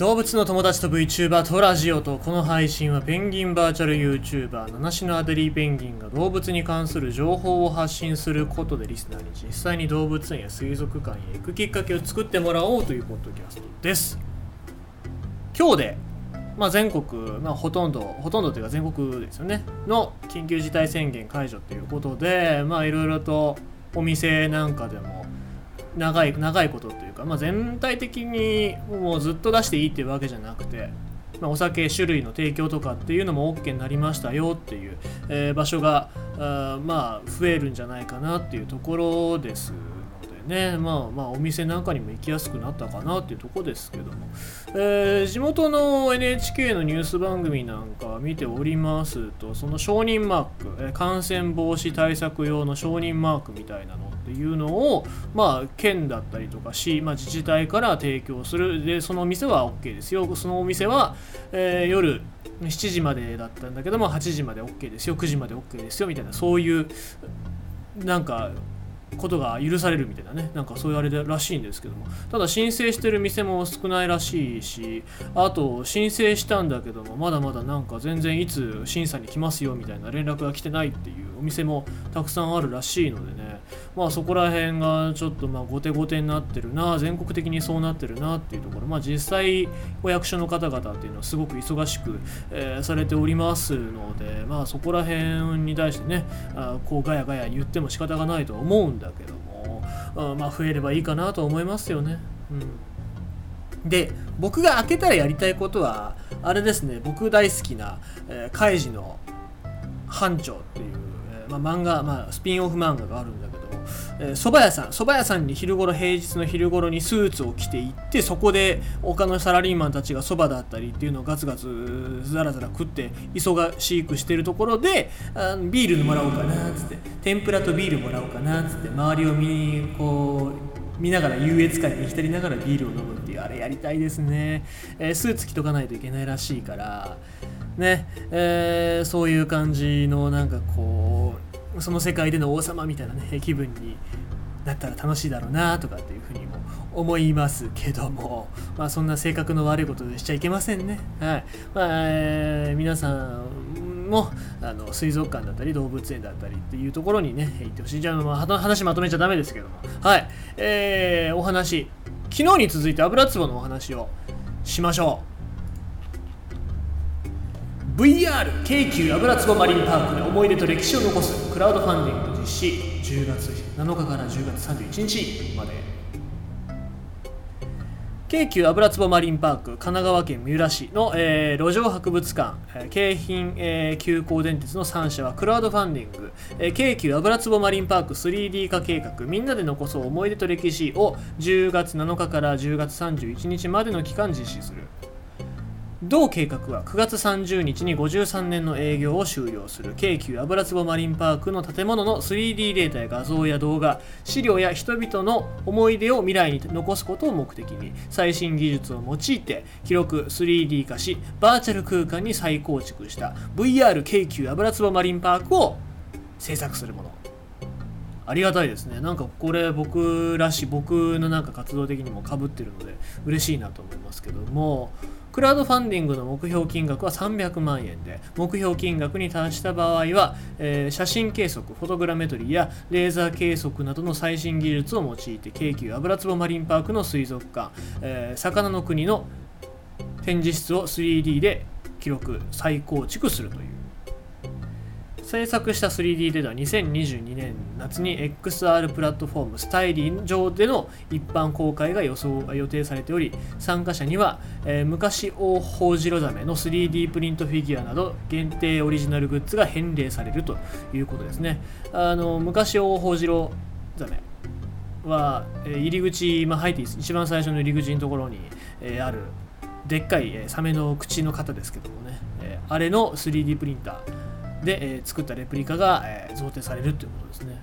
動物の友達と VTuber とラジオとこの配信はペンギンバーチャル YouTuber 七種のアデリーペンギンが動物に関する情報を発信することでリスナーに実際に動物園や水族館へ行くきっかけを作ってもらおうというポッドキャストです。今日で、まあ、全国、まあ、ほとんどほとんどというか全国ですよねの緊急事態宣言解除ということでまあいろいろとお店なんかでも長い長いことというか、まあ、全体的にもうずっと出していいっていうわけじゃなくて、まあ、お酒種類の提供とかっていうのも OK になりましたよっていう、えー場所があまあ増えるんじゃないかなっていうところです。ねまあまあお店なんかにも行きやすくなったかなっていうとこですけども、えー地元の NHK のニュース番組なんか見ておりますとその承認マーク、えー感染防止対策用の承認マークみたいなのっていうのを、まあ、県だったりとか市、まあ、自治体から提供する。でそのお店は OK ですよ。そのお店は、えー夜7時までだったんだけども8時まで OK ですよ。9時まで OK ですよ。みたいなそういうなんかことが許されるみたいなね。なんかそういうあれらしいんですけども。ただ申請してる店も少ないらしいしあと申請したんだけどもまだまだなんか全然いつ審査に来ますよみたいな連絡が来てないっていうお店もたくさんあるらしいのでね。まあそこら辺がちょっとまあ後手後手になってるな全国的にそうなってるなっていうところ。まあ実際お役所の方々っていうのはすごく忙しく、えーされておりますのでまあそこら辺に対してねあこうガヤガヤ言っても仕方がないとは思うんだけどもあまあ増えればいいかなと思いますよね。うん。で僕が開けたらやりたいことはあれですね。僕大好きな、えー、カイジの班長っていう、えーまあ、漫画、まあ、スピンオフ漫画があるんだけど。えー蕎麦屋さん蕎麦屋さんに昼頃平日の昼頃にスーツを着て行ってそこで他のサラリーマンたちが蕎麦だったりっていうのをガツガツザラザラ食って忙しくしてるところであのビールもらおうかなっつって天ぷらとビールもらおうかなっつって周りを見にこう見ながら優越感に浸りながらビールを飲むっていうあれやりたいですね、えースーツ着とかないといけないらしいからね、えーそういう感じのなんかこうその世界での王様みたいなね気分になったら楽しいだろうなとかっていうふうにも思いますけども。まあそんな性格の悪いことでしちゃいけませんね。はい。まあ、えー皆さんもあの水族館だったり動物園だったりっていうところにね行ってほしい。じゃあ、まあ、話まとめちゃダメですけども。はい。えー、お話。昨日に続いて油壺のお話をしましょう。VR 京急油壺マリンパークで思い出と歴史を残すクラウドファンディング実施。10月7日から10月31日まで。京急油壺マリンパーク神奈川県三浦市の、えー路上博物館、えー京浜、えー急行電鉄の3社はクラウドファンディング、えー京急油壺マリンパーク 3D 化計画。みんなで残そう思い出と歴史を10月7日から10月31日までの期間実施する。同計画は9月30日に53年の営業を終了する京急油壺マリンパークの建物の 3D データや画像や動画資料や人々の思い出を未来に残すことを目的に最新技術を用いて広く 3D 化しバーチャル空間に再構築した VR 京急油壺マリンパークを制作するもの。ありがたいですね。なんかこれ僕らしい僕のなんか活動的にもかぶってるので嬉しいなと思いますけども。クラウドファンディングの目標金額は300万円で目標金額に達した場合は、えー写真計測フォトグラメトリーやレーザー計測などの最新技術を用いて京急油壺マリンパークの水族館、えー魚の国の展示室を 3D で記録再構築するという。制作した 3D データは2022年夏に XR プラットフォームスタイリー上での一般公開が予想予定されており参加者には、えー昔大ホウジロザメの 3D プリントフィギュアなど限定オリジナルグッズが返礼されるということですね。あの昔大ホウジロザメは、えー入り口、まあ、入って一番最初の入り口のところに、えーあるでっかい、えーサメの口の型ですけどもね、えーあれの 3D プリンター。で、えー作ったレプリカが、えー贈呈されるということですね。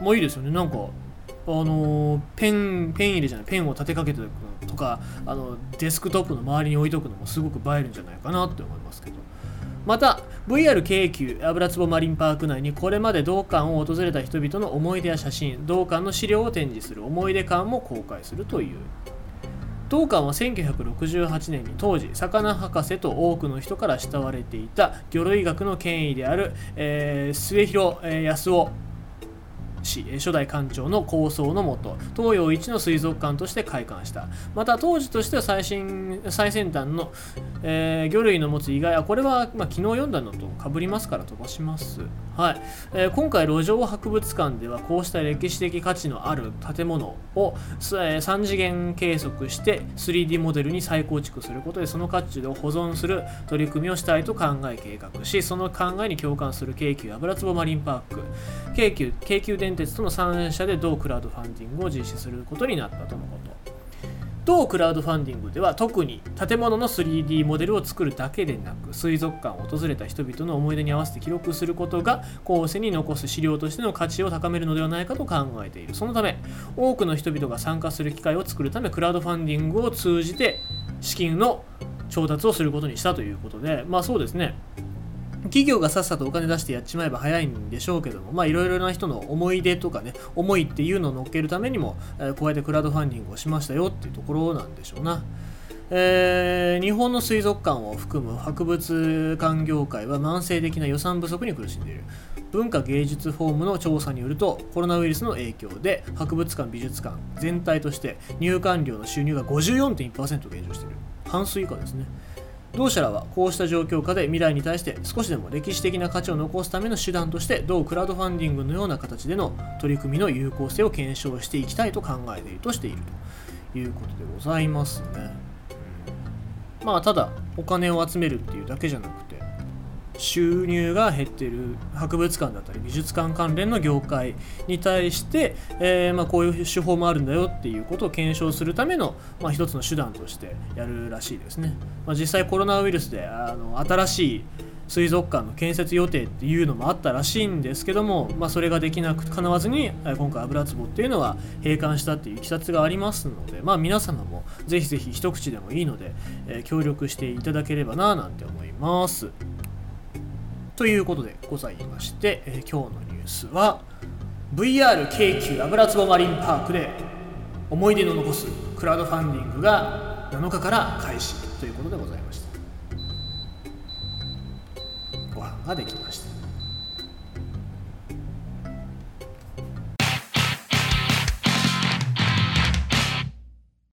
もういいですよね。なんかあのーペンペン入れじゃないペンを立てかけておくのとかあのデスクトップの周りに置いとくのもすごく映えるんじゃないかなって思いますけど。また VR 京急油壺マリンパーク内にこれまで同館を訪れた人々の思い出や写真同館の資料を展示する思い出館も公開するという。当館は1968年に当時魚博士と多くの人から慕われていた魚類学の権威である、えー、末広、えー、康夫氏初代館長の構想のもと東洋一の水族館として開館した。また当時としては最新最先端の、えー、魚類の持つ意外はこれは、まあ、昨日読んだのとかぶりますから飛ばします。はい、えー、今回路上博物館ではこうした歴史的価値のある建物を、えー、3次元計測して 3D モデルに再構築することでその価値を保存する取り組みをしたいと考え計画しその考えに共感する京急油壺マリンパーク。京急京急電鉄との3社で同クラウドファンディングを実施することになったとのこと。同クラウドファンディングでは特に建物の 3D モデルを作るだけでなく水族館を訪れた人々の思い出に合わせて記録することが後世に残す資料としての価値を高めるのではないかと考えている。そのため多くの人々が参加する機会を作るためクラウドファンディングを通じて資金の調達をすることにしたということでまあそうですね。企業がさっさとお金出してやっちまえば早いんでしょうけども、まあいろいろな人の思い出とかね、思いっていうのを乗っけるためにも、えー、こうやってクラウドファンディングをしましたよっていうところなんでしょうな。えー、日本の水族館を含む博物館業界は慢性的な予算不足に苦しんでいる。文化芸術フォームの調査によるとコロナウイルスの影響で博物館美術館全体として入館料の収入が54.1%減少している。半数以下ですね。同社らはこうした状況下で未来に対して少しでも歴史的な価値を残すための手段として同クラウドファンディングのような形での取り組みの有効性を検証していきたいと考えているとしているということでございますね。まあただお金を集めるっていうだけじゃなく収入が減ってる博物館だったり美術館関連の業界に対して、えー、まあ、こういう手法もあるんだよっていうことを検証するための、まあ、一つの手段としてやるらしいですね、まあ、実際コロナウイルスであの新しい水族館の建設予定っていうのもあったらしいんですけども、まあ、それができなくかなわずに今回油壺っていうのは閉館したっていういきさつがありますので、まあ、皆様もぜひぜひ一口でもいいので、えー、協力していただければななんて思います。ということでございまして、えー、今日のニュースは VR 京急油壺マリンパークで思い出の残すクラウドファンディングが7日から開始ということでございました。ご飯ができました。